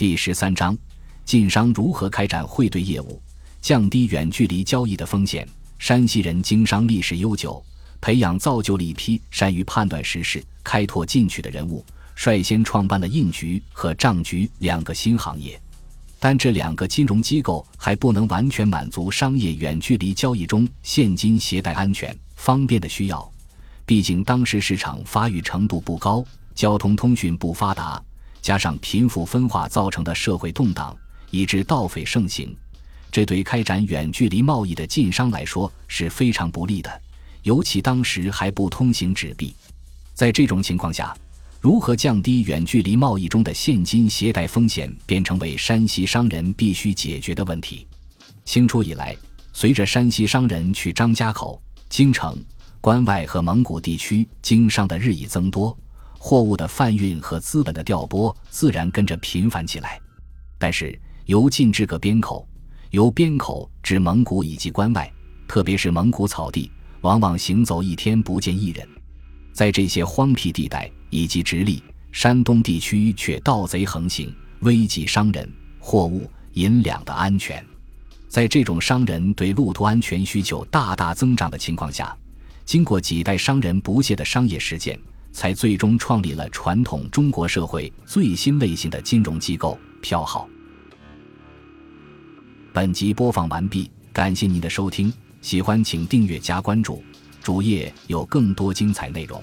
第十三章：晋商如何开展汇兑业务，降低远距离交易的风险。山西人经商历史悠久，培养造就了一批善于判断时事、开拓进取的人物，率先创办了印局和账局两个新行业。但这两个金融机构还不能完全满足商业远距离交易中现金携带安全方便的需要，毕竟当时市场发育程度不高，交通通讯不发达，加上贫富分化造成的社会动荡，以致盗匪盛行，这对开展远距离贸易的晋商来说是非常不利的，尤其当时还不通行纸币，在这种情况下。如何降低远距离贸易中的现金携带风险，便成为山西商人必须解决的问题。清初以来，随着山西商人去张家口、京城、关外和蒙古地区经商的日益增多，货物的贩运和资本的调拨自然跟着频繁起来。但是，由进至各边口，由边口至蒙古以及关外，特别是蒙古草地，往往行走一天不见一人。在这些荒僻地带以及直隶、山东地区，却盗贼横行，危及商人、货物、银两的安全。在这种商人对路途安全需求大大增长的情况下，经过几代商人不懈的商业实践，才最终创立了传统中国社会最新类型的金融机构——票号。本集播放完毕，感谢您的收听，喜欢请订阅加关注。主页有更多精彩内容。